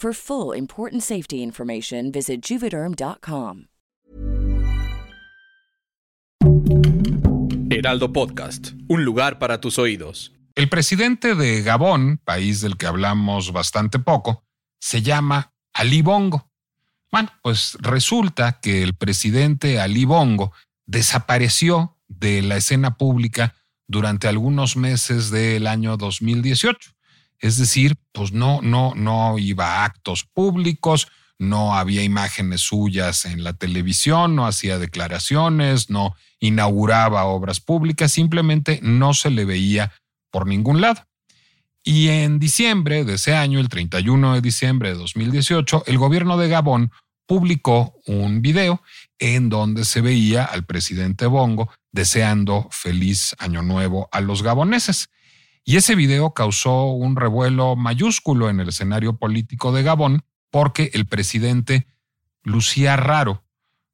For full important safety information, visit juvederm.com. Heraldo Podcast, un lugar para tus oídos. El presidente de Gabón, país del que hablamos bastante poco, se llama Ali Bongo. Bueno, pues resulta que el presidente Ali Bongo desapareció de la escena pública durante algunos meses del año 2018. Es decir, pues no, no, no iba a actos públicos, no había imágenes suyas en la televisión, no hacía declaraciones, no inauguraba obras públicas, simplemente no se le veía por ningún lado. Y en diciembre de ese año, el 31 de diciembre de 2018, el gobierno de Gabón publicó un video en donde se veía al presidente Bongo deseando feliz año nuevo a los gaboneses. Y ese video causó un revuelo mayúsculo en el escenario político de Gabón porque el presidente lucía raro,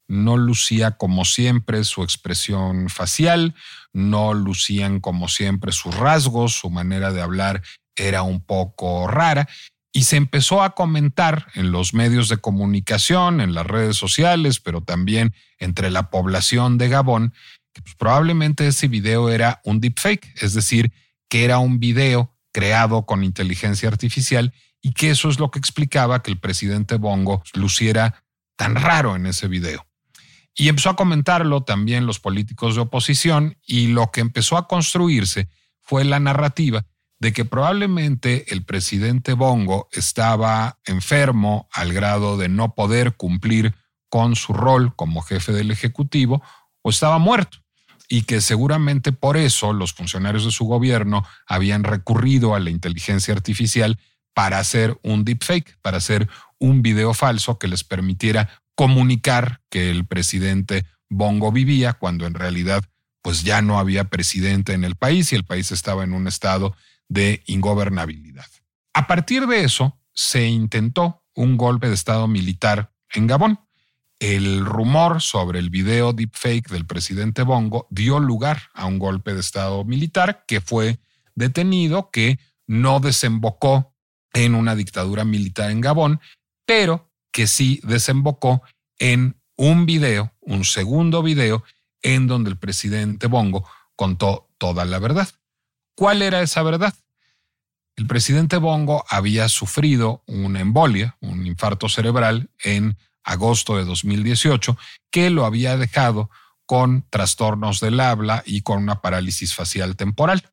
no lucía como siempre su expresión facial, no lucían como siempre sus rasgos, su manera de hablar era un poco rara. Y se empezó a comentar en los medios de comunicación, en las redes sociales, pero también entre la población de Gabón, que pues, probablemente ese video era un deepfake, es decir, que era un video creado con inteligencia artificial y que eso es lo que explicaba que el presidente Bongo luciera tan raro en ese video. Y empezó a comentarlo también los políticos de oposición y lo que empezó a construirse fue la narrativa de que probablemente el presidente Bongo estaba enfermo al grado de no poder cumplir con su rol como jefe del Ejecutivo o estaba muerto y que seguramente por eso los funcionarios de su gobierno habían recurrido a la inteligencia artificial para hacer un deepfake, para hacer un video falso que les permitiera comunicar que el presidente Bongo vivía cuando en realidad pues ya no había presidente en el país y el país estaba en un estado de ingobernabilidad. A partir de eso se intentó un golpe de estado militar en Gabón el rumor sobre el video deepfake del presidente Bongo dio lugar a un golpe de Estado militar que fue detenido, que no desembocó en una dictadura militar en Gabón, pero que sí desembocó en un video, un segundo video, en donde el presidente Bongo contó toda la verdad. ¿Cuál era esa verdad? El presidente Bongo había sufrido una embolia, un infarto cerebral en agosto de 2018, que lo había dejado con trastornos del habla y con una parálisis facial temporal.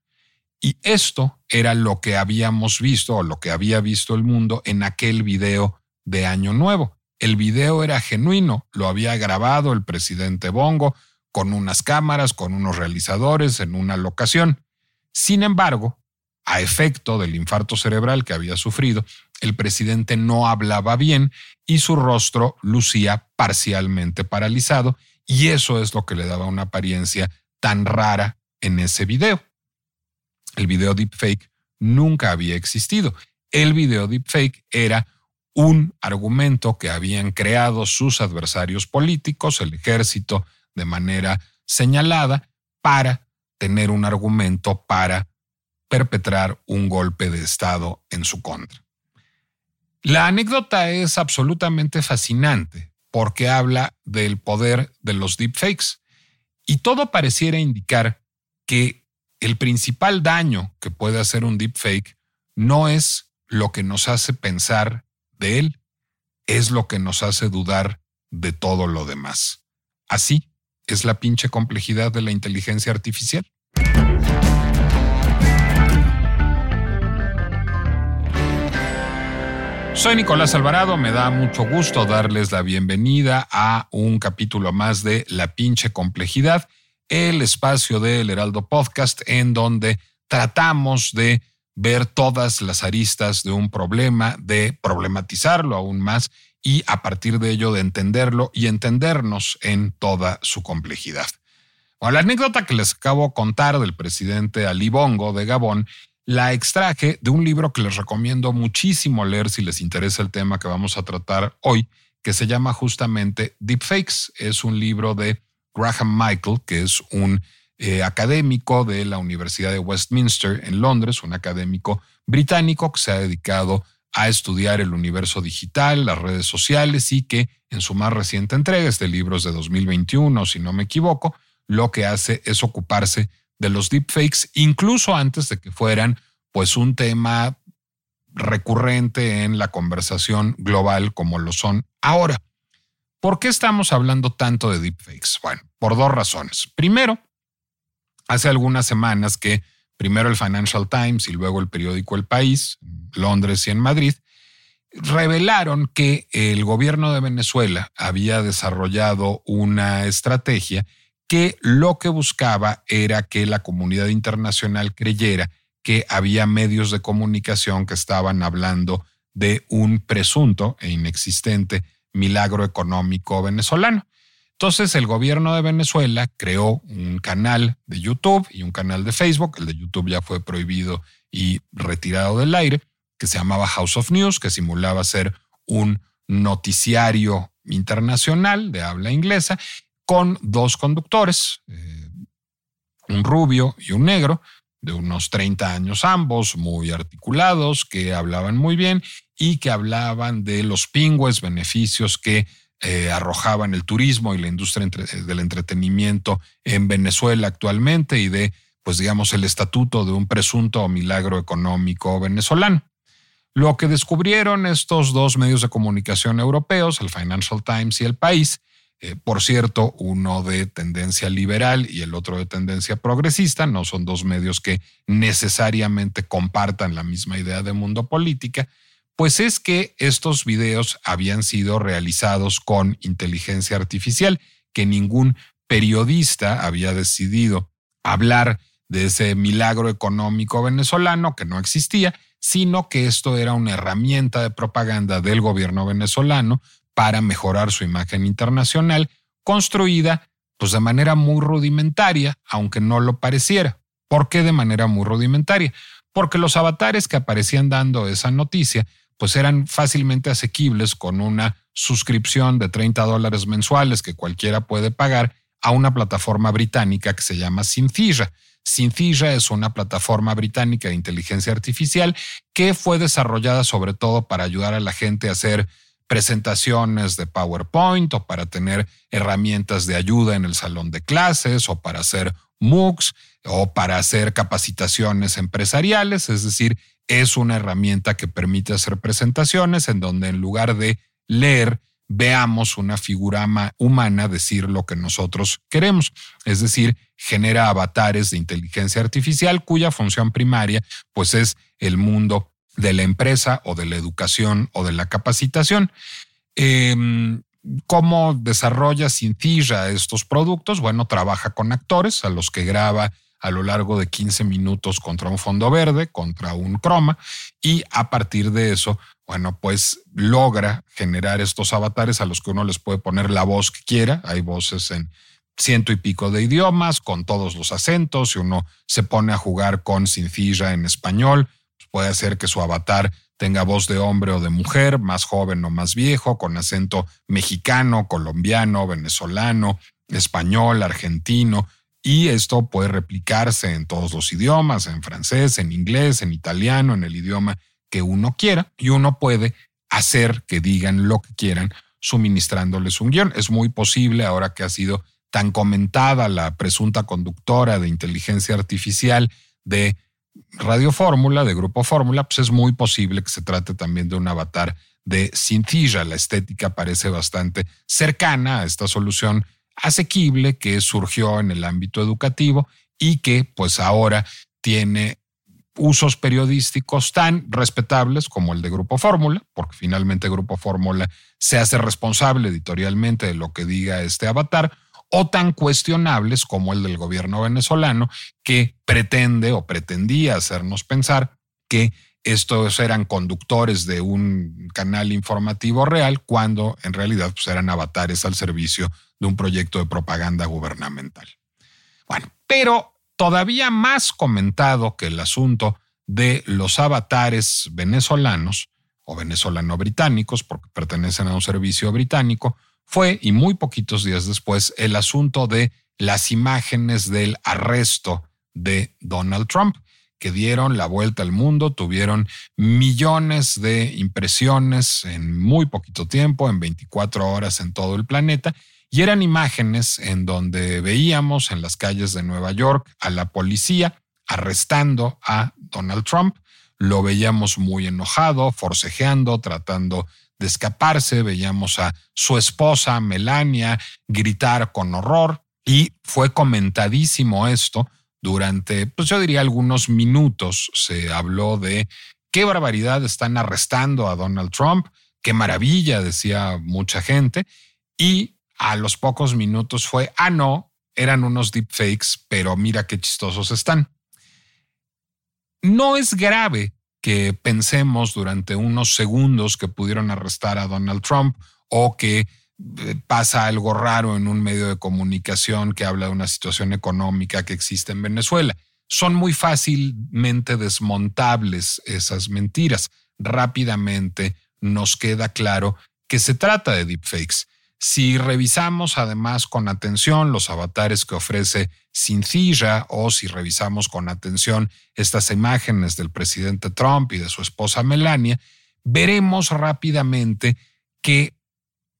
Y esto era lo que habíamos visto o lo que había visto el mundo en aquel video de Año Nuevo. El video era genuino, lo había grabado el presidente Bongo con unas cámaras, con unos realizadores en una locación. Sin embargo, a efecto del infarto cerebral que había sufrido, el presidente no hablaba bien y su rostro lucía parcialmente paralizado y eso es lo que le daba una apariencia tan rara en ese video. El video deepfake nunca había existido. El video deepfake era un argumento que habían creado sus adversarios políticos, el ejército, de manera señalada, para tener un argumento para perpetrar un golpe de Estado en su contra. La anécdota es absolutamente fascinante porque habla del poder de los deepfakes y todo pareciera indicar que el principal daño que puede hacer un deepfake no es lo que nos hace pensar de él, es lo que nos hace dudar de todo lo demás. Así es la pinche complejidad de la inteligencia artificial. Soy Nicolás Alvarado, me da mucho gusto darles la bienvenida a un capítulo más de La pinche complejidad, el espacio del Heraldo Podcast en donde tratamos de ver todas las aristas de un problema, de problematizarlo aún más y a partir de ello de entenderlo y entendernos en toda su complejidad. Bueno, la anécdota que les acabo de contar del presidente Ali Bongo de Gabón la extraje de un libro que les recomiendo muchísimo leer si les interesa el tema que vamos a tratar hoy, que se llama justamente Deepfakes. Es un libro de Graham Michael, que es un eh, académico de la Universidad de Westminster en Londres, un académico británico que se ha dedicado a estudiar el universo digital, las redes sociales y que en su más reciente entrega, este libro es de 2021, si no me equivoco, lo que hace es ocuparse de los deepfakes, incluso antes de que fueran pues un tema recurrente en la conversación global como lo son ahora. ¿Por qué estamos hablando tanto de deepfakes? Bueno, por dos razones. Primero, hace algunas semanas que primero el Financial Times y luego el periódico El País, Londres y en Madrid, revelaron que el gobierno de Venezuela había desarrollado una estrategia que lo que buscaba era que la comunidad internacional creyera que había medios de comunicación que estaban hablando de un presunto e inexistente milagro económico venezolano. Entonces el gobierno de Venezuela creó un canal de YouTube y un canal de Facebook, el de YouTube ya fue prohibido y retirado del aire, que se llamaba House of News, que simulaba ser un noticiario internacional de habla inglesa con dos conductores, eh, un rubio y un negro, de unos 30 años ambos, muy articulados, que hablaban muy bien y que hablaban de los pingües beneficios que eh, arrojaban el turismo y la industria del entretenimiento en Venezuela actualmente y de, pues digamos, el estatuto de un presunto milagro económico venezolano. Lo que descubrieron estos dos medios de comunicación europeos, el Financial Times y el País, eh, por cierto, uno de tendencia liberal y el otro de tendencia progresista, no son dos medios que necesariamente compartan la misma idea de mundo política, pues es que estos videos habían sido realizados con inteligencia artificial, que ningún periodista había decidido hablar de ese milagro económico venezolano que no existía, sino que esto era una herramienta de propaganda del gobierno venezolano para mejorar su imagen internacional, construida pues de manera muy rudimentaria, aunque no lo pareciera. ¿Por qué de manera muy rudimentaria? Porque los avatares que aparecían dando esa noticia pues eran fácilmente asequibles con una suscripción de 30 dólares mensuales que cualquiera puede pagar a una plataforma británica que se llama Synthesia. Synthesia es una plataforma británica de inteligencia artificial que fue desarrollada sobre todo para ayudar a la gente a hacer presentaciones de PowerPoint o para tener herramientas de ayuda en el salón de clases o para hacer MOOCs o para hacer capacitaciones empresariales, es decir, es una herramienta que permite hacer presentaciones en donde en lugar de leer, veamos una figura humana decir lo que nosotros queremos. Es decir, genera avatares de inteligencia artificial cuya función primaria pues es el mundo de la empresa o de la educación o de la capacitación. Em, ¿Cómo desarrolla Cintilla estos productos? Bueno, trabaja con actores a los que graba a lo largo de 15 minutos contra un fondo verde, contra un croma, y a partir de eso, bueno, pues logra generar estos avatares a los que uno les puede poner la voz que quiera. Hay voces en ciento y pico de idiomas, con todos los acentos, y uno se pone a jugar con Cintilla en español, Puede hacer que su avatar tenga voz de hombre o de mujer, más joven o más viejo, con acento mexicano, colombiano, venezolano, español, argentino, y esto puede replicarse en todos los idiomas, en francés, en inglés, en italiano, en el idioma que uno quiera, y uno puede hacer que digan lo que quieran suministrándoles un guion. Es muy posible ahora que ha sido tan comentada la presunta conductora de inteligencia artificial de Radio Fórmula, de Grupo Fórmula, pues es muy posible que se trate también de un avatar de Cintilla. La estética parece bastante cercana a esta solución asequible que surgió en el ámbito educativo y que pues ahora tiene usos periodísticos tan respetables como el de Grupo Fórmula, porque finalmente Grupo Fórmula se hace responsable editorialmente de lo que diga este avatar, o tan cuestionables como el del gobierno venezolano, que pretende o pretendía hacernos pensar que estos eran conductores de un canal informativo real, cuando en realidad pues, eran avatares al servicio de un proyecto de propaganda gubernamental. Bueno, pero todavía más comentado que el asunto de los avatares venezolanos o venezolano-británicos, porque pertenecen a un servicio británico, fue, y muy poquitos días después, el asunto de las imágenes del arresto de Donald Trump, que dieron la vuelta al mundo, tuvieron millones de impresiones en muy poquito tiempo, en 24 horas en todo el planeta, y eran imágenes en donde veíamos en las calles de Nueva York a la policía arrestando a Donald Trump. Lo veíamos muy enojado, forcejeando, tratando de escaparse. Veíamos a su esposa, Melania, gritar con horror. Y fue comentadísimo esto durante, pues yo diría algunos minutos. Se habló de qué barbaridad están arrestando a Donald Trump, qué maravilla, decía mucha gente. Y a los pocos minutos fue, ah, no, eran unos deepfakes, pero mira qué chistosos están. No es grave que pensemos durante unos segundos que pudieron arrestar a Donald Trump o que eh, pasa algo raro en un medio de comunicación que habla de una situación económica que existe en Venezuela. Son muy fácilmente desmontables esas mentiras. Rápidamente nos queda claro que se trata de deepfakes. Si revisamos además con atención los avatares que ofrece Cincilla o si revisamos con atención estas imágenes del presidente Trump y de su esposa Melania, veremos rápidamente que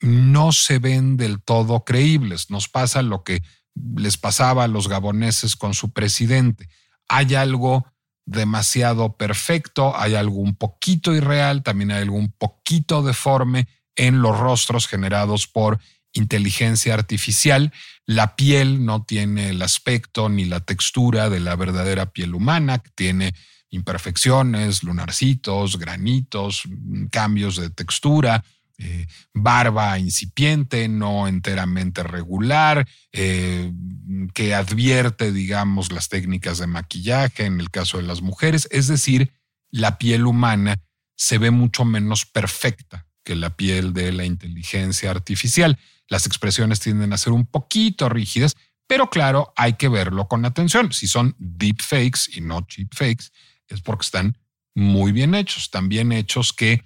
no se ven del todo creíbles. Nos pasa lo que les pasaba a los gaboneses con su presidente. Hay algo demasiado perfecto, hay algo un poquito irreal, también hay algo un poquito deforme en los rostros generados por inteligencia artificial. La piel no tiene el aspecto ni la textura de la verdadera piel humana, tiene imperfecciones, lunarcitos, granitos, cambios de textura, eh, barba incipiente, no enteramente regular, eh, que advierte, digamos, las técnicas de maquillaje en el caso de las mujeres. Es decir, la piel humana se ve mucho menos perfecta que la piel de la inteligencia artificial. Las expresiones tienden a ser un poquito rígidas, pero claro, hay que verlo con atención. Si son deep fakes y no cheap fakes, es porque están muy bien hechos, tan bien hechos que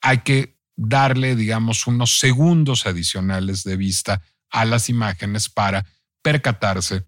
hay que darle, digamos, unos segundos adicionales de vista a las imágenes para percatarse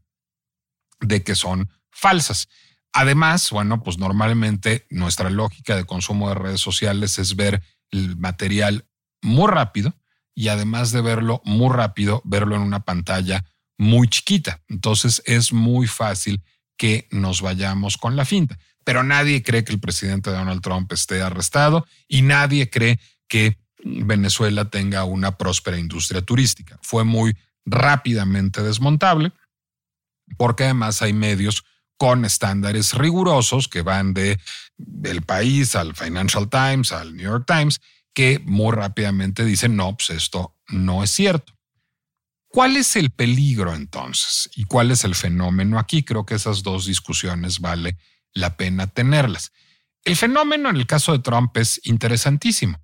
de que son falsas. Además, bueno, pues normalmente nuestra lógica de consumo de redes sociales es ver el material muy rápido y además de verlo muy rápido, verlo en una pantalla muy chiquita. Entonces es muy fácil que nos vayamos con la finta. Pero nadie cree que el presidente Donald Trump esté arrestado y nadie cree que Venezuela tenga una próspera industria turística. Fue muy rápidamente desmontable porque además hay medios con estándares rigurosos que van de el país al Financial Times, al New York Times, que muy rápidamente dicen, no, pues esto no es cierto. ¿Cuál es el peligro entonces? ¿Y cuál es el fenómeno aquí? Creo que esas dos discusiones vale la pena tenerlas. El fenómeno en el caso de Trump es interesantísimo.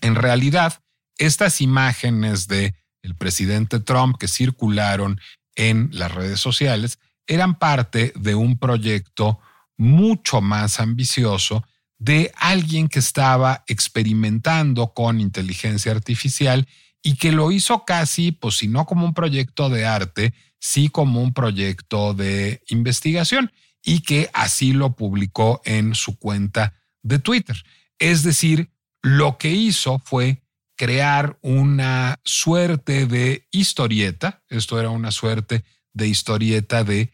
En realidad, estas imágenes de el presidente Trump que circularon en las redes sociales eran parte de un proyecto mucho más ambicioso de alguien que estaba experimentando con inteligencia artificial y que lo hizo casi, pues si no como un proyecto de arte, sí como un proyecto de investigación y que así lo publicó en su cuenta de Twitter. Es decir, lo que hizo fue crear una suerte de historieta, esto era una suerte de historieta de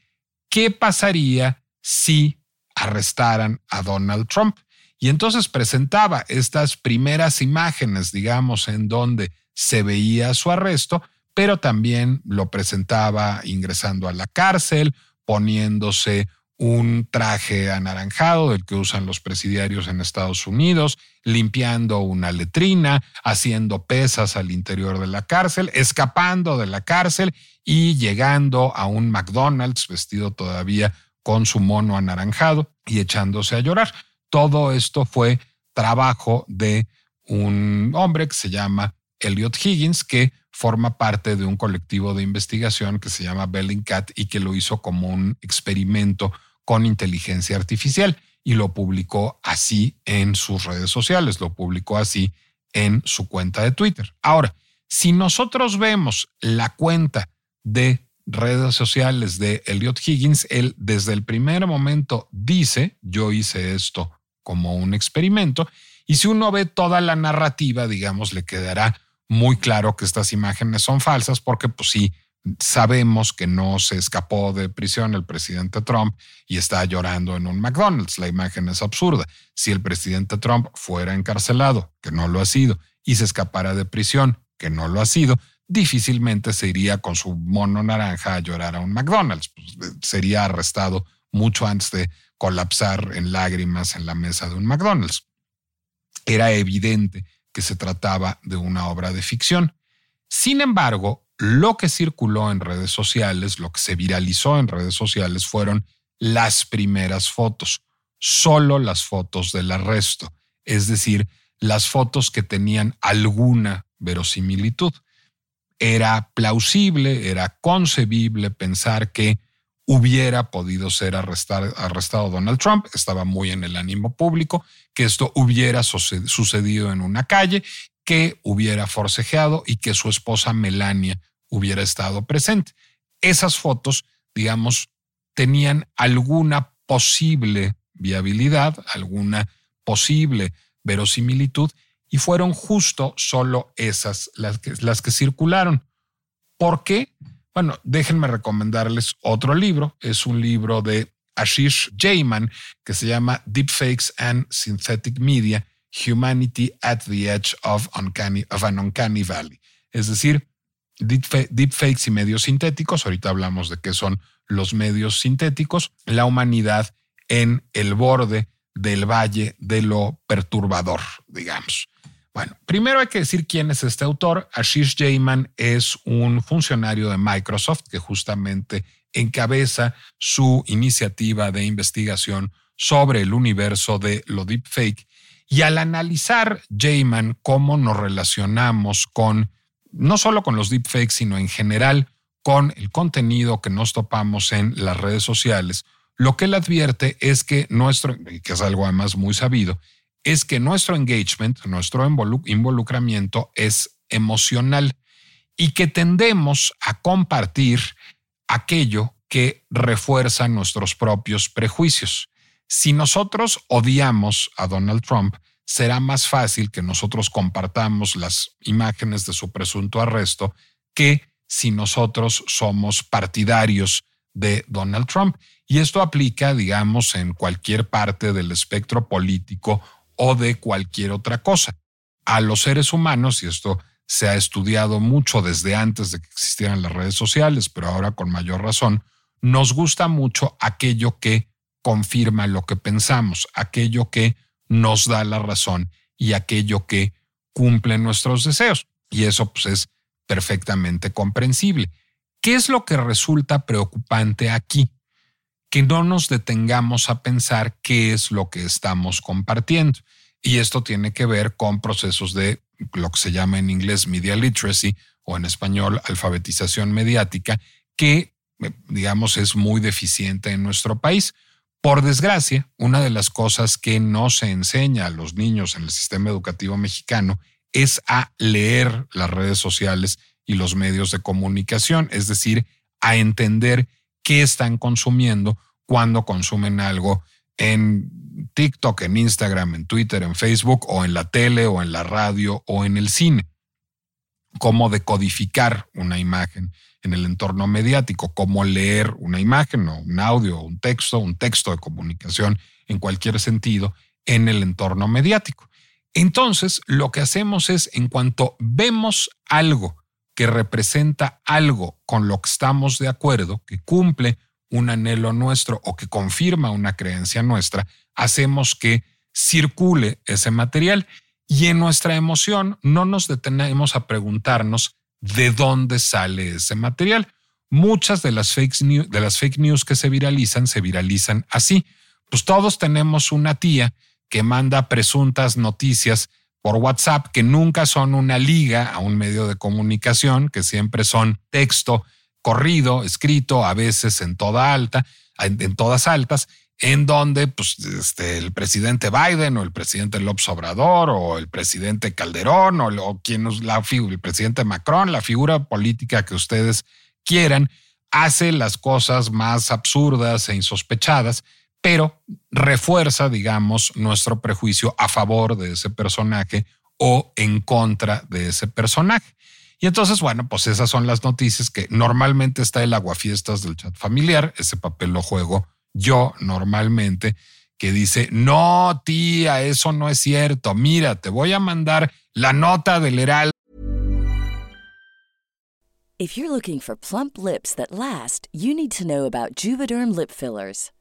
qué pasaría si arrestaran a Donald Trump. Y entonces presentaba estas primeras imágenes, digamos, en donde se veía su arresto, pero también lo presentaba ingresando a la cárcel, poniéndose un traje anaranjado del que usan los presidiarios en Estados Unidos, limpiando una letrina, haciendo pesas al interior de la cárcel, escapando de la cárcel y llegando a un McDonald's vestido todavía con su mono anaranjado y echándose a llorar. Todo esto fue trabajo de un hombre que se llama Elliot Higgins, que forma parte de un colectivo de investigación que se llama Bellingcat y que lo hizo como un experimento con inteligencia artificial y lo publicó así en sus redes sociales, lo publicó así en su cuenta de Twitter. Ahora, si nosotros vemos la cuenta de redes sociales de Elliot Higgins, él desde el primer momento dice, yo hice esto como un experimento, y si uno ve toda la narrativa, digamos, le quedará muy claro que estas imágenes son falsas porque pues sí, sabemos que no se escapó de prisión el presidente Trump y está llorando en un McDonald's. La imagen es absurda. Si el presidente Trump fuera encarcelado, que no lo ha sido, y se escapara de prisión, que no lo ha sido, difícilmente se iría con su mono naranja a llorar a un McDonald's. Pues, eh, sería arrestado mucho antes de colapsar en lágrimas en la mesa de un McDonald's. Era evidente que se trataba de una obra de ficción. Sin embargo, lo que circuló en redes sociales, lo que se viralizó en redes sociales fueron las primeras fotos, solo las fotos del arresto, es decir, las fotos que tenían alguna verosimilitud. Era plausible, era concebible pensar que hubiera podido ser arrestado Donald Trump, estaba muy en el ánimo público, que esto hubiera sucedido en una calle, que hubiera forcejeado y que su esposa Melania hubiera estado presente. Esas fotos, digamos, tenían alguna posible viabilidad, alguna posible verosimilitud y fueron justo solo esas las que, las que circularon. ¿Por qué? Bueno, déjenme recomendarles otro libro. Es un libro de Ashish Jayman que se llama Deepfakes and Synthetic Media, Humanity at the Edge of, uncanny, of an Uncanny Valley. Es decir, deepfakes y medios sintéticos. Ahorita hablamos de qué son los medios sintéticos. La humanidad en el borde del valle de lo perturbador, digamos. Bueno, primero hay que decir quién es este autor. Ashish Jayman es un funcionario de Microsoft que justamente encabeza su iniciativa de investigación sobre el universo de lo deepfake. Y al analizar Jayman cómo nos relacionamos con, no solo con los deepfakes, sino en general con el contenido que nos topamos en las redes sociales, lo que él advierte es que nuestro, que es algo además muy sabido, es que nuestro engagement, nuestro involucramiento es emocional y que tendemos a compartir aquello que refuerza nuestros propios prejuicios. Si nosotros odiamos a Donald Trump, será más fácil que nosotros compartamos las imágenes de su presunto arresto que si nosotros somos partidarios de Donald Trump. Y esto aplica, digamos, en cualquier parte del espectro político o de cualquier otra cosa. A los seres humanos, y esto se ha estudiado mucho desde antes de que existieran las redes sociales, pero ahora con mayor razón, nos gusta mucho aquello que confirma lo que pensamos, aquello que nos da la razón y aquello que cumple nuestros deseos. Y eso pues, es perfectamente comprensible. ¿Qué es lo que resulta preocupante aquí? que no nos detengamos a pensar qué es lo que estamos compartiendo. Y esto tiene que ver con procesos de lo que se llama en inglés media literacy o en español alfabetización mediática, que eh, digamos es muy deficiente en nuestro país. Por desgracia, una de las cosas que no se enseña a los niños en el sistema educativo mexicano es a leer las redes sociales y los medios de comunicación, es decir, a entender qué están consumiendo cuando consumen algo en TikTok, en Instagram, en Twitter, en Facebook o en la tele o en la radio o en el cine. cómo decodificar una imagen en el entorno mediático, cómo leer una imagen o un audio, un texto, un texto de comunicación en cualquier sentido en el entorno mediático. Entonces, lo que hacemos es, en cuanto vemos algo que representa algo con lo que estamos de acuerdo, que cumple un anhelo nuestro o que confirma una creencia nuestra, hacemos que circule ese material y en nuestra emoción no nos detenemos a preguntarnos de dónde sale ese material. Muchas de las fake news, de las fake news que se viralizan se viralizan así. Pues todos tenemos una tía que manda presuntas noticias por WhatsApp que nunca son una liga a un medio de comunicación, que siempre son texto corrido, escrito, a veces en toda alta, en, todas altas, en donde pues, este, el presidente Biden o el presidente López Obrador o el presidente Calderón o, la, el presidente Macron, la figura política que ustedes quieran, hace las cosas más absurdas e insospechadas, pero refuerza, digamos, nuestro prejuicio a favor de ese personaje o en contra de ese personaje. Y entonces, bueno, pues esas son las noticias que normalmente está el aguafiestas del chat familiar. Ese papel lo juego yo normalmente, que dice, no, tía, eso no es cierto. Mira, te voy a mandar la nota del Heraldo. If you're looking for plump lips that last, you need to know about Juvederm lip fillers.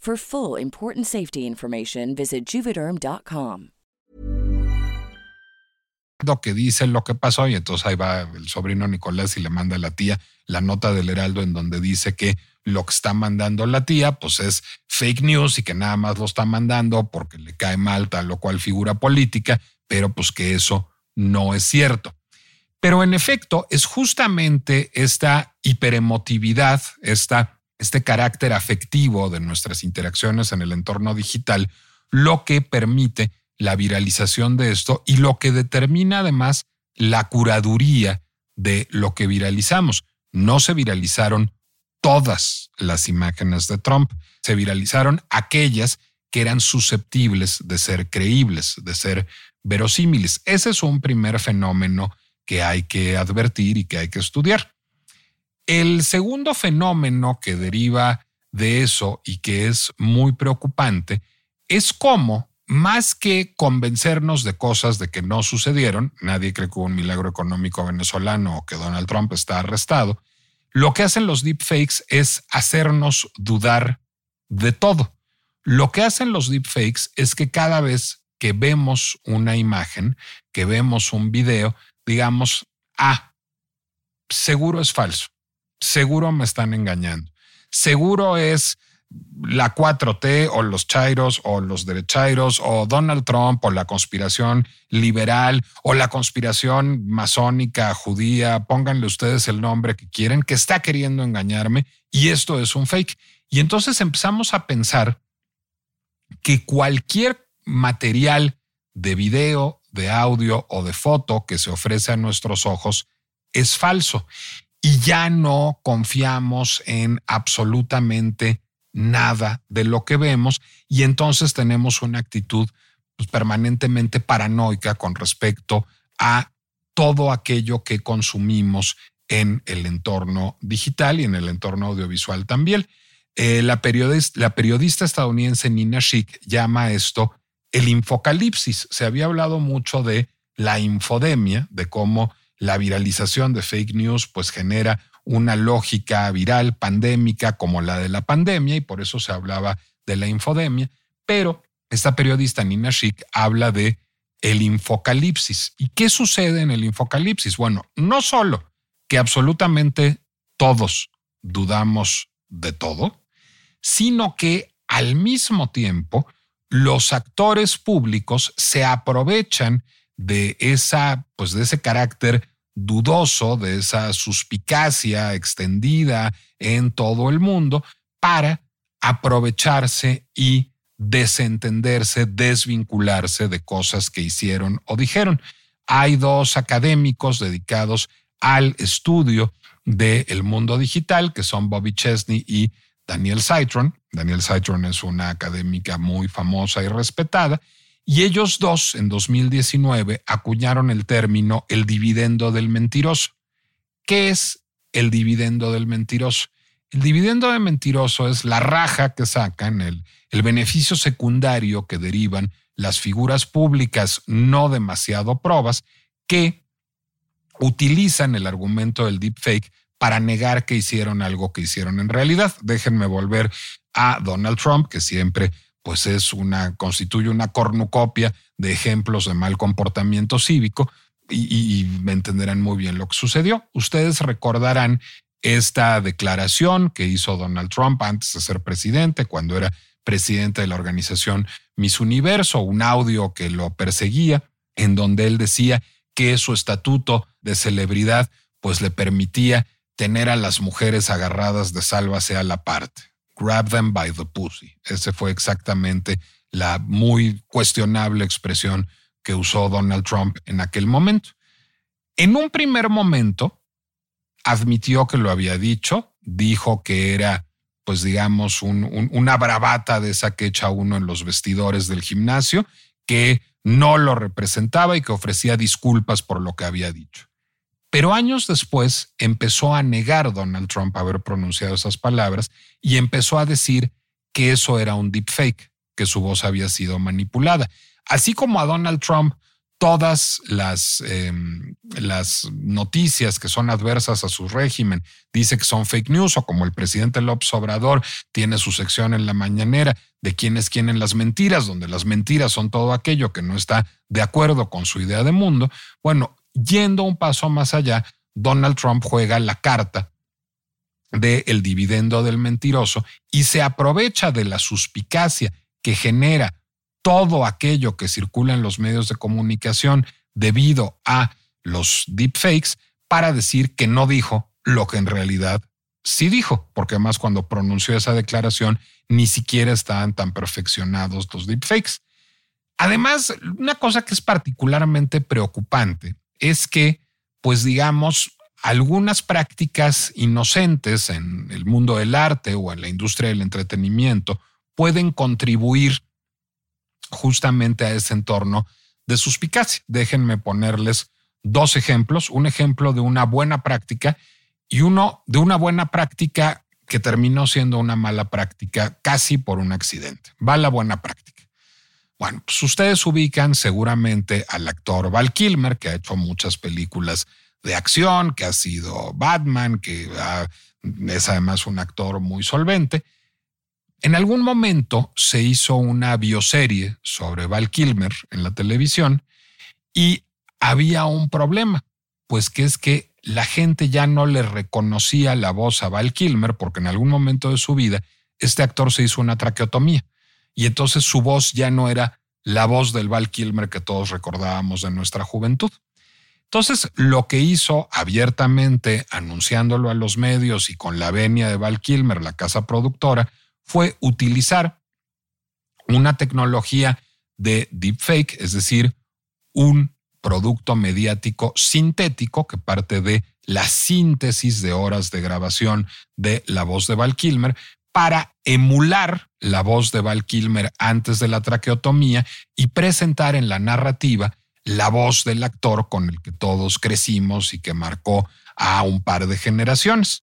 For full important safety information, visit juvederm.com. Que dice lo que pasó y entonces ahí va el sobrino Nicolás y le manda a la tía la nota del Heraldo en donde dice que lo que está mandando la tía pues es fake news y que nada más lo está mandando porque le cae mal tal o cual figura política, pero pues que eso no es cierto. Pero en efecto es justamente esta hiperemotividad, esta este carácter afectivo de nuestras interacciones en el entorno digital, lo que permite la viralización de esto y lo que determina además la curaduría de lo que viralizamos. No se viralizaron todas las imágenes de Trump, se viralizaron aquellas que eran susceptibles de ser creíbles, de ser verosímiles. Ese es un primer fenómeno que hay que advertir y que hay que estudiar. El segundo fenómeno que deriva de eso y que es muy preocupante es cómo, más que convencernos de cosas de que no sucedieron, nadie cree que hubo un milagro económico venezolano o que Donald Trump está arrestado, lo que hacen los deepfakes es hacernos dudar de todo. Lo que hacen los deepfakes es que cada vez que vemos una imagen, que vemos un video, digamos, ah, seguro es falso seguro me están engañando. Seguro es la 4T o los chairos o los derechairos o Donald Trump o la conspiración liberal o la conspiración masónica judía, pónganle ustedes el nombre que quieren, que está queriendo engañarme y esto es un fake. Y entonces empezamos a pensar que cualquier material de video, de audio o de foto que se ofrece a nuestros ojos es falso y ya no confiamos en absolutamente nada de lo que vemos y entonces tenemos una actitud pues, permanentemente paranoica con respecto a todo aquello que consumimos en el entorno digital y en el entorno audiovisual también. Eh, la, periodista, la periodista estadounidense Nina Schick llama esto el infocalipsis. Se había hablado mucho de la infodemia, de cómo la viralización de fake news pues genera una lógica viral pandémica como la de la pandemia y por eso se hablaba de la infodemia, pero esta periodista Nina Schick habla de el infocalipsis. ¿Y qué sucede en el infocalipsis? Bueno, no solo que absolutamente todos dudamos de todo, sino que al mismo tiempo los actores públicos se aprovechan de esa pues de ese carácter dudoso, de esa suspicacia extendida en todo el mundo para aprovecharse y desentenderse, desvincularse de cosas que hicieron o dijeron. Hay dos académicos dedicados al estudio del mundo digital, que son Bobby Chesney y Daniel Citron. Daniel Citron es una académica muy famosa y respetada, y ellos dos, en 2019, acuñaron el término el dividendo del mentiroso. ¿Qué es el dividendo del mentiroso? El dividendo del mentiroso es la raja que sacan, el, el beneficio secundario que derivan las figuras públicas no demasiado probas que utilizan el argumento del deepfake para negar que hicieron algo que hicieron en realidad. Déjenme volver a Donald Trump, que siempre pues es una, constituye una cornucopia de ejemplos de mal comportamiento cívico y, me entenderán muy bien lo que sucedió. Ustedes recordarán esta declaración que hizo Donald Trump antes de ser presidente, cuando era presidente de la organización Miss Universo, un audio que lo perseguía, en donde él decía que su estatuto de celebridad pues le permitía tener a las mujeres agarradas de sálvase a la parte grab them by the pussy. Ese fue exactamente la muy cuestionable expresión que usó Donald Trump en aquel momento. En un primer momento, admitió que lo había dicho, dijo que era, pues digamos, una bravata de esa que echa uno en los vestidores del gimnasio, que no lo representaba y que ofrecía disculpas por lo que había dicho. Pero años después empezó a negar Donald Trump haber pronunciado esas palabras y empezó a decir que eso era un deepfake, que su voz había sido manipulada. Así como a Donald Trump todas las, em, las noticias que son adversas a su régimen dice que son fake news o como el presidente López Obrador tiene su sección en la mañanera de quién es quién en las mentiras, donde las mentiras son todo aquello que no está de acuerdo con su idea de mundo. Bueno, Yendo un paso más allá, Donald Trump juega la carta del el dividendo del mentiroso y se aprovecha de la suspicacia que genera todo aquello que circula en los medios de comunicación debido a los deepfakes para decir que no dijo lo que en realidad sí dijo, porque además cuando pronunció esa declaración ni siquiera estaban tan perfeccionados los deepfakes. Además, una cosa que es particularmente preocupante es que, pues digamos, algunas prácticas inocentes en el mundo del arte o en la industria del entretenimiento pueden contribuir justamente a ese entorno de suspicacia. Déjenme ponerles dos ejemplos, un ejemplo de una buena práctica y uno de una buena práctica que terminó siendo una mala práctica casi por un accidente. Va la buena práctica. Bueno, pues ustedes ubican seguramente al actor Val Kilmer, que ha hecho muchas películas de acción, que ha sido Batman, que es además un actor muy solvente. En algún momento se hizo una bioserie sobre Val Kilmer en la televisión y había un problema, pues que es que la gente ya no le reconocía la voz a Val Kilmer porque en algún momento de su vida este actor se hizo una traqueotomía y entonces su voz ya no era la voz del Val Kilmer que todos recordábamos de nuestra juventud. Entonces, lo que hizo abiertamente, anunciándolo a los medios y con la venia de Val Kilmer, la casa productora, fue utilizar una tecnología de deepfake, es decir, un producto mediático sintético que parte de la síntesis de horas de grabación de la voz de Val Kilmer, para emular la voz de Val Kilmer antes de la traqueotomía y presentar en la narrativa la voz del actor con el que todos crecimos y que marcó a un par de generaciones.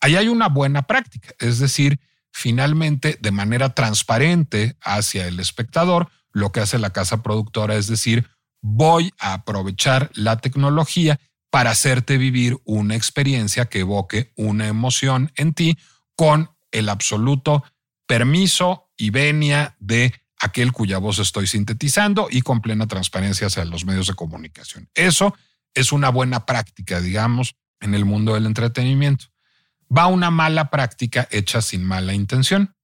Ahí hay una buena práctica, es decir, finalmente de manera transparente hacia el espectador, lo que hace la casa productora es decir, voy a aprovechar la tecnología para hacerte vivir una experiencia que evoque una emoción en ti con el absoluto permiso y venia de aquel cuya voz estoy sintetizando y con plena transparencia hacia los medios de comunicación. Eso es una buena práctica, digamos, en el mundo del entretenimiento. Va una mala práctica hecha sin mala intención.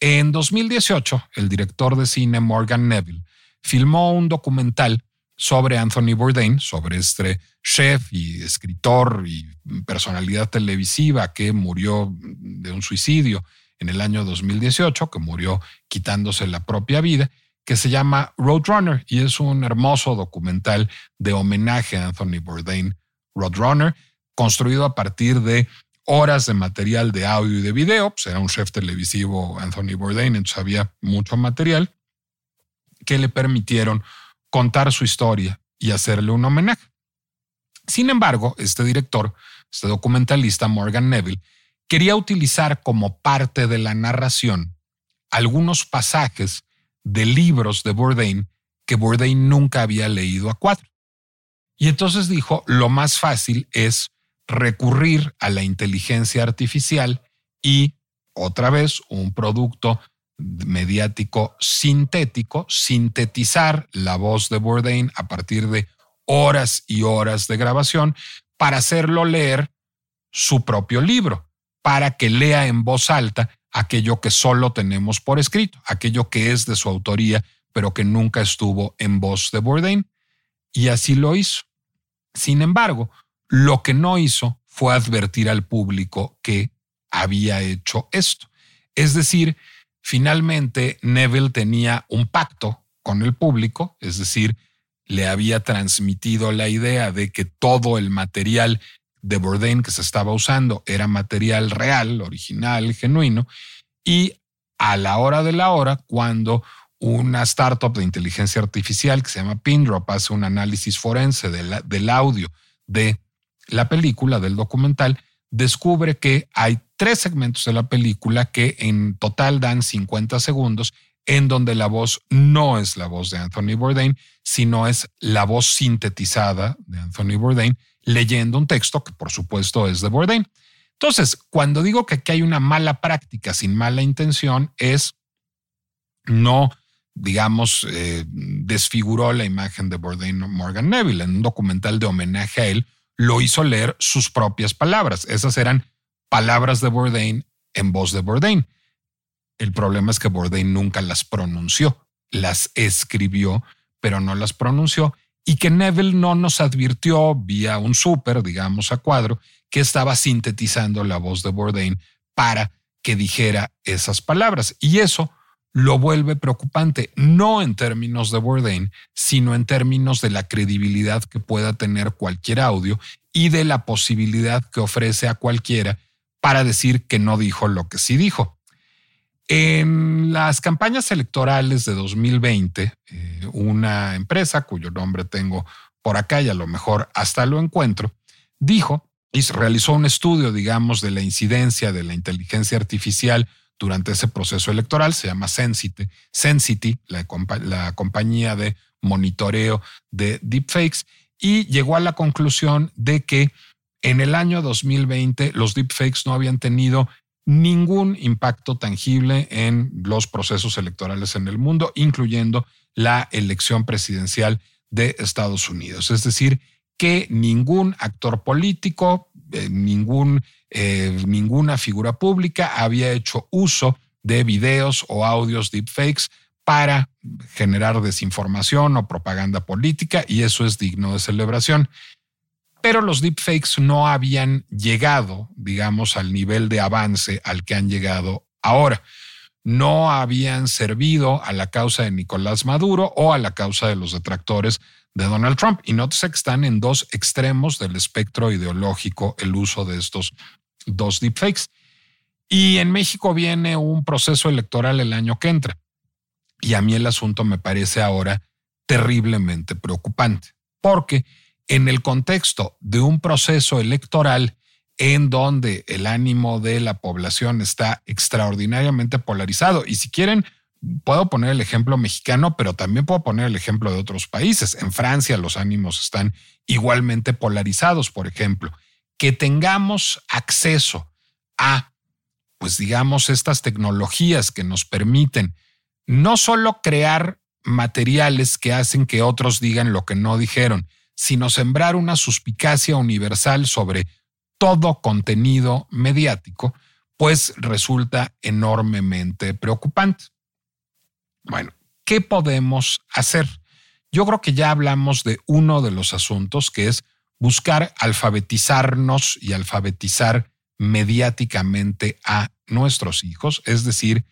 En 2018, el director de cine Morgan Neville filmó un documental sobre Anthony Bourdain, sobre este chef y escritor y personalidad televisiva que murió de un suicidio en el año 2018, que murió quitándose la propia vida, que se llama Roadrunner y es un hermoso documental de homenaje a Anthony Bourdain, Roadrunner, construido a partir de horas de material de audio y de video. Pues era un chef televisivo Anthony Bourdain, entonces había mucho material que le permitieron contar su historia y hacerle un homenaje. Sin embargo, este director, este documentalista Morgan Neville, quería utilizar como parte de la narración algunos pasajes de libros de Bourdain que Bourdain nunca había leído a cuatro. Y entonces dijo, lo más fácil es recurrir a la inteligencia artificial y otra vez un producto mediático sintético, sintetizar la voz de Bourdain a partir de horas y horas de grabación para hacerlo leer su propio libro para que lea en voz alta aquello que solo tenemos por escrito, aquello que es de su autoría, pero que nunca estuvo en voz de Bourdain. Y así lo hizo. Sin embargo, lo que no hizo fue advertir al público que había hecho esto. Es decir, finalmente Neville tenía un pacto con el público, es decir, le había transmitido la idea de que todo el material de Bourdain que se estaba usando era material real, original, genuino, y a la hora de la hora, cuando una startup de inteligencia artificial que se llama Pindrop hace un análisis forense del audio de la película, del documental, descubre que hay tres segmentos de la película que en total dan 50 segundos en donde la voz no es la voz de Anthony Bourdain, sino es la voz sintetizada de Anthony Bourdain leyendo un texto que por supuesto es de Bourdain. Entonces, cuando digo que aquí hay una mala práctica sin mala intención, es no, digamos, eh, desfiguró la imagen de Bourdain Morgan Neville. En un documental de homenaje a él, lo hizo leer sus propias palabras. Esas eran palabras de Bourdain en voz de Bourdain. El problema es que Bourdain nunca las pronunció, las escribió, pero no las pronunció y que Neville no nos advirtió vía un súper, digamos a cuadro, que estaba sintetizando la voz de Bourdain para que dijera esas palabras. Y eso lo vuelve preocupante, no en términos de Bourdain, sino en términos de la credibilidad que pueda tener cualquier audio y de la posibilidad que ofrece a cualquiera para decir que no dijo lo que sí dijo. En las campañas electorales de 2020, eh, una empresa cuyo nombre tengo por acá y a lo mejor hasta lo encuentro, dijo y realizó un estudio, digamos, de la incidencia de la inteligencia artificial durante ese proceso electoral, se llama Sensity, Sensity la, la compañía de monitoreo de deepfakes, y llegó a la conclusión de que en el año 2020 los deepfakes no habían tenido ningún impacto tangible en los procesos electorales en el mundo, incluyendo la elección presidencial de Estados Unidos. Es decir, que ningún actor político, ningún, eh, ninguna figura pública había hecho uso de videos o audios deepfakes para generar desinformación o propaganda política y eso es digno de celebración pero los deepfakes no habían llegado, digamos, al nivel de avance al que han llegado ahora. No habían servido a la causa de Nicolás Maduro o a la causa de los detractores de Donald Trump. Y nótese que están en dos extremos del espectro ideológico el uso de estos dos deepfakes. Y en México viene un proceso electoral el año que entra. Y a mí el asunto me parece ahora terriblemente preocupante, porque en el contexto de un proceso electoral en donde el ánimo de la población está extraordinariamente polarizado. Y si quieren, puedo poner el ejemplo mexicano, pero también puedo poner el ejemplo de otros países. En Francia los ánimos están igualmente polarizados, por ejemplo. Que tengamos acceso a, pues digamos, estas tecnologías que nos permiten no solo crear materiales que hacen que otros digan lo que no dijeron, sino sembrar una suspicacia universal sobre todo contenido mediático, pues resulta enormemente preocupante. Bueno, ¿qué podemos hacer? Yo creo que ya hablamos de uno de los asuntos que es buscar alfabetizarnos y alfabetizar mediáticamente a nuestros hijos, es decir,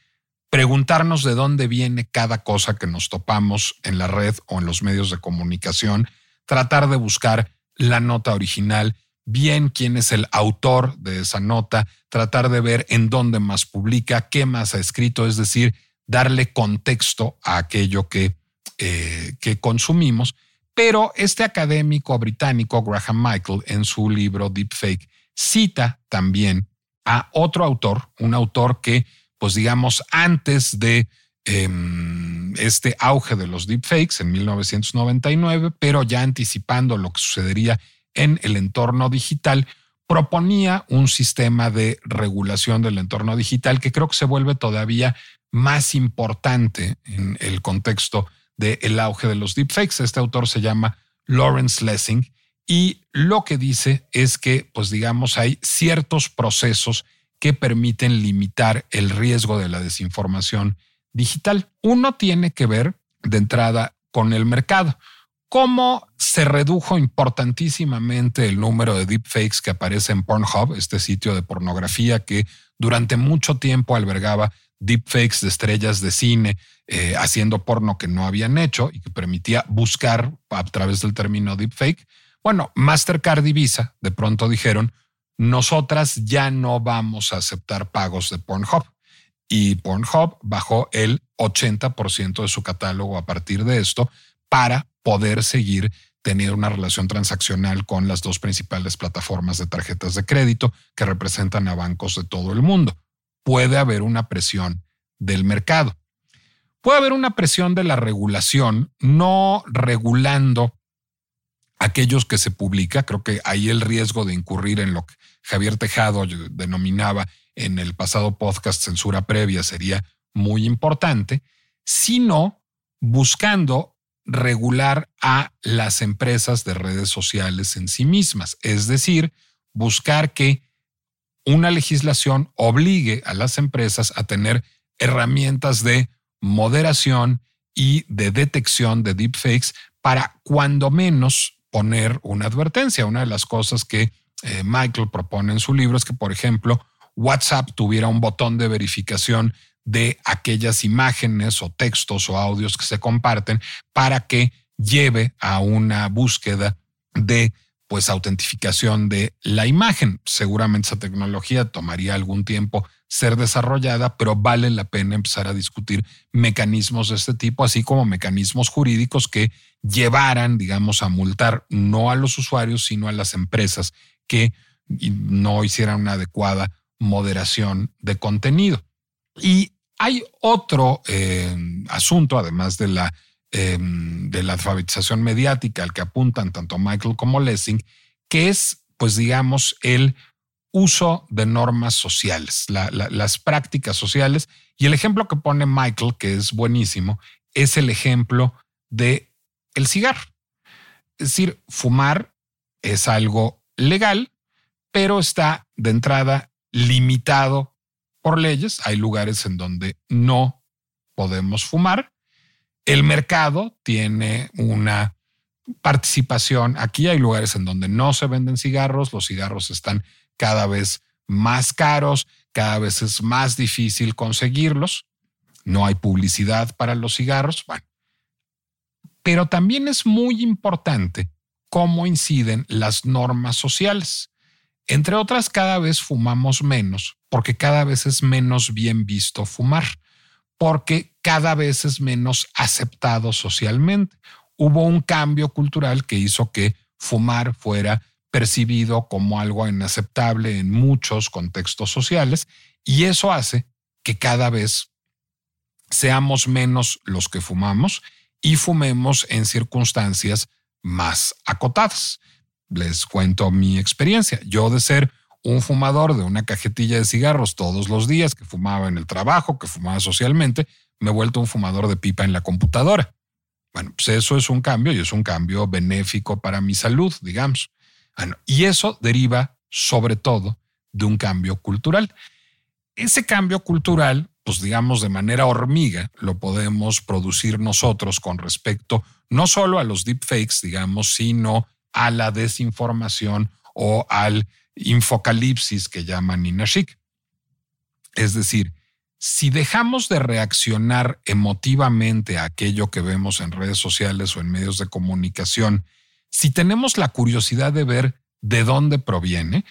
preguntarnos de dónde viene cada cosa que nos topamos en la red o en los medios de comunicación, tratar de buscar la nota original, bien quién es el autor de esa nota, tratar de ver en dónde más publica, qué más ha escrito, es decir, darle contexto a aquello que, eh, que consumimos. Pero este académico británico, Graham Michael, en su libro Deepfake, cita también a otro autor, un autor que, pues digamos, antes de em, este auge de los deepfakes en 1999, pero ya anticipando lo que sucedería en el entorno digital, proponía un sistema de regulación del entorno digital que creo que se vuelve todavía más importante en el contexto del auge de los deepfakes. Este autor se llama Lawrence Lessing y lo que dice es que, pues digamos, hay ciertos procesos que permiten limitar el riesgo de la desinformación digital. Uno tiene que ver de entrada con el mercado. ¿Cómo se redujo importantísimamente el número de deepfakes que aparece en Pornhub, este sitio de pornografía que durante mucho tiempo albergaba deepfakes de estrellas de cine eh, haciendo porno que no habían hecho y que permitía buscar a través del término deepfake? Bueno, Mastercard y Visa de pronto dijeron, nosotras ya no vamos a aceptar pagos de Pornhub. Y Pornhub bajó el 80% de su catálogo a partir de esto para poder seguir teniendo una relación transaccional con las dos principales plataformas de tarjetas de crédito que representan a bancos de todo el mundo. Puede haber una presión del mercado. Puede haber una presión de la regulación, no regulando aquellos que se publica. Creo que hay el riesgo de incurrir en lo que Javier Tejado denominaba en el pasado podcast censura previa sería muy importante, sino buscando regular a las empresas de redes sociales en sí mismas, es decir, buscar que una legislación obligue a las empresas a tener herramientas de moderación y de detección de deepfakes para cuando menos poner una advertencia. Una de las cosas que eh, Michael propone en su libro es que, por ejemplo, WhatsApp tuviera un botón de verificación de aquellas imágenes o textos o audios que se comparten para que lleve a una búsqueda de pues autentificación de la imagen. Seguramente esa tecnología tomaría algún tiempo ser desarrollada, pero vale la pena empezar a discutir mecanismos de este tipo, así como mecanismos jurídicos que llevaran, digamos, a multar no a los usuarios, sino a las empresas que no hicieran una adecuada moderación de contenido. Y hay otro eh, asunto, además de la, em, de la alfabetización mediática al que apuntan tanto Michael como Lessing, que es, pues digamos, el uso de normas sociales, las prácticas sociales. Y el ejemplo que pone Michael, que es buenísimo, es el ejemplo de el cigarro. Es decir, fumar es algo legal, pero está de entrada limitado por leyes. Hay lugares en donde no podemos fumar. El mercado tiene una participación. Aquí hay lugares en donde no se venden cigarros. Los cigarros están cada vez más caros, cada vez es más difícil conseguirlos. No hay publicidad para los cigarros. Bueno, pero también es muy importante cómo inciden las normas sociales. Entre otras, cada vez fumamos menos porque cada vez es menos bien visto fumar, porque cada vez es menos aceptado socialmente. Hubo un cambio cultural que hizo que fumar fuera percibido como algo inaceptable en muchos contextos sociales y eso hace que cada vez seamos menos los que fumamos y fumemos en circunstancias más acotadas. Les cuento mi experiencia. Yo de ser un fumador de una cajetilla de cigarros todos los días, que fumaba en el trabajo, que fumaba socialmente, me he vuelto un fumador de pipa en la computadora. Bueno, pues eso es un cambio y es un cambio benéfico para mi salud, digamos. y eso deriva sobre todo de un cambio cultural. Ese cambio cultural, pues digamos de manera hormiga, lo podemos producir nosotros con respecto no solo a los deepfakes, digamos, sino a la desinformación o al infocalipsis que llaman Nina Es decir, si dejamos de reaccionar emotivamente a aquello que vemos en redes sociales o en medios de comunicación, si tenemos la curiosidad de ver de dónde proviene,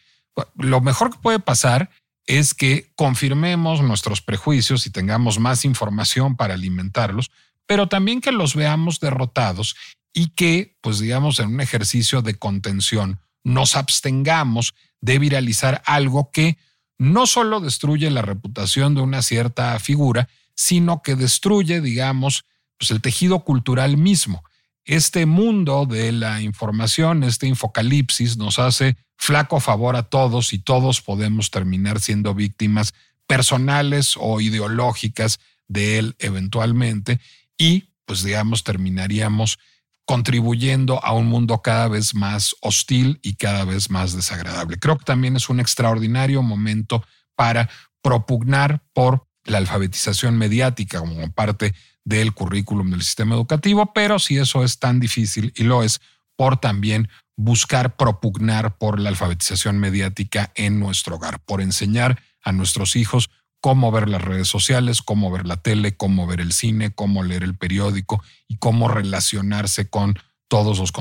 lo mejor que puede pasar es que confirmemos nuestros prejuicios y tengamos más información para alimentarlos, pero también que los veamos derrotados y que, pues digamos, en un ejercicio de contención, nos abstengamos de viralizar algo que no solo destruye la reputación de una cierta figura, sino que destruye, digamos, pues el tejido cultural mismo. Este mundo de la información, este infocalipsis, nos hace flaco favor a todos y todos podemos terminar siendo víctimas personales o ideológicas de él eventualmente y pues digamos terminaríamos contribuyendo a un mundo cada vez más hostil y cada vez más desagradable. Creo que también es un extraordinario momento para propugnar por la alfabetización mediática como parte del currículum del sistema educativo, pero si eso es tan difícil y lo es, por también buscar propugnar por la alfabetización mediática en nuestro hogar, por enseñar a nuestros hijos cómo ver las redes sociales, cómo ver la tele, cómo ver el cine, cómo leer el periódico y cómo relacionarse con todos los,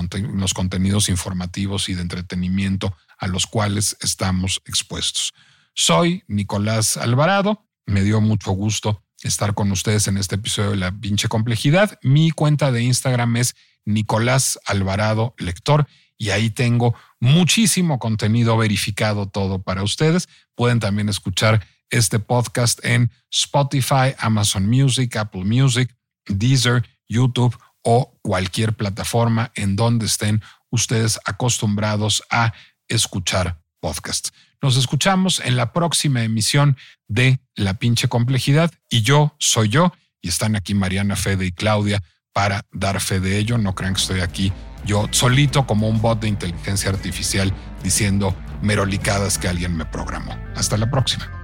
contenidos informativos y de entretenimiento a los cuales estamos expuestos. Soy Nicolás Alvarado, me dio mucho gusto estar con ustedes en este episodio de La pinche complejidad. Mi cuenta de Instagram es Nicolás Alvarado Lector y ahí tengo muchísimo contenido verificado todo para ustedes. Pueden también escuchar este podcast en Spotify, Amazon Music, Apple Music, Deezer, YouTube o cualquier plataforma en donde estén ustedes acostumbrados a escuchar podcasts. Nos escuchamos en la próxima emisión de La pinche complejidad y yo soy yo y están aquí Mariana, Fede y Claudia para dar fe de ello. No crean que estoy aquí yo solito como un bot de inteligencia artificial diciendo merolicadas que alguien me programó. Hasta la próxima.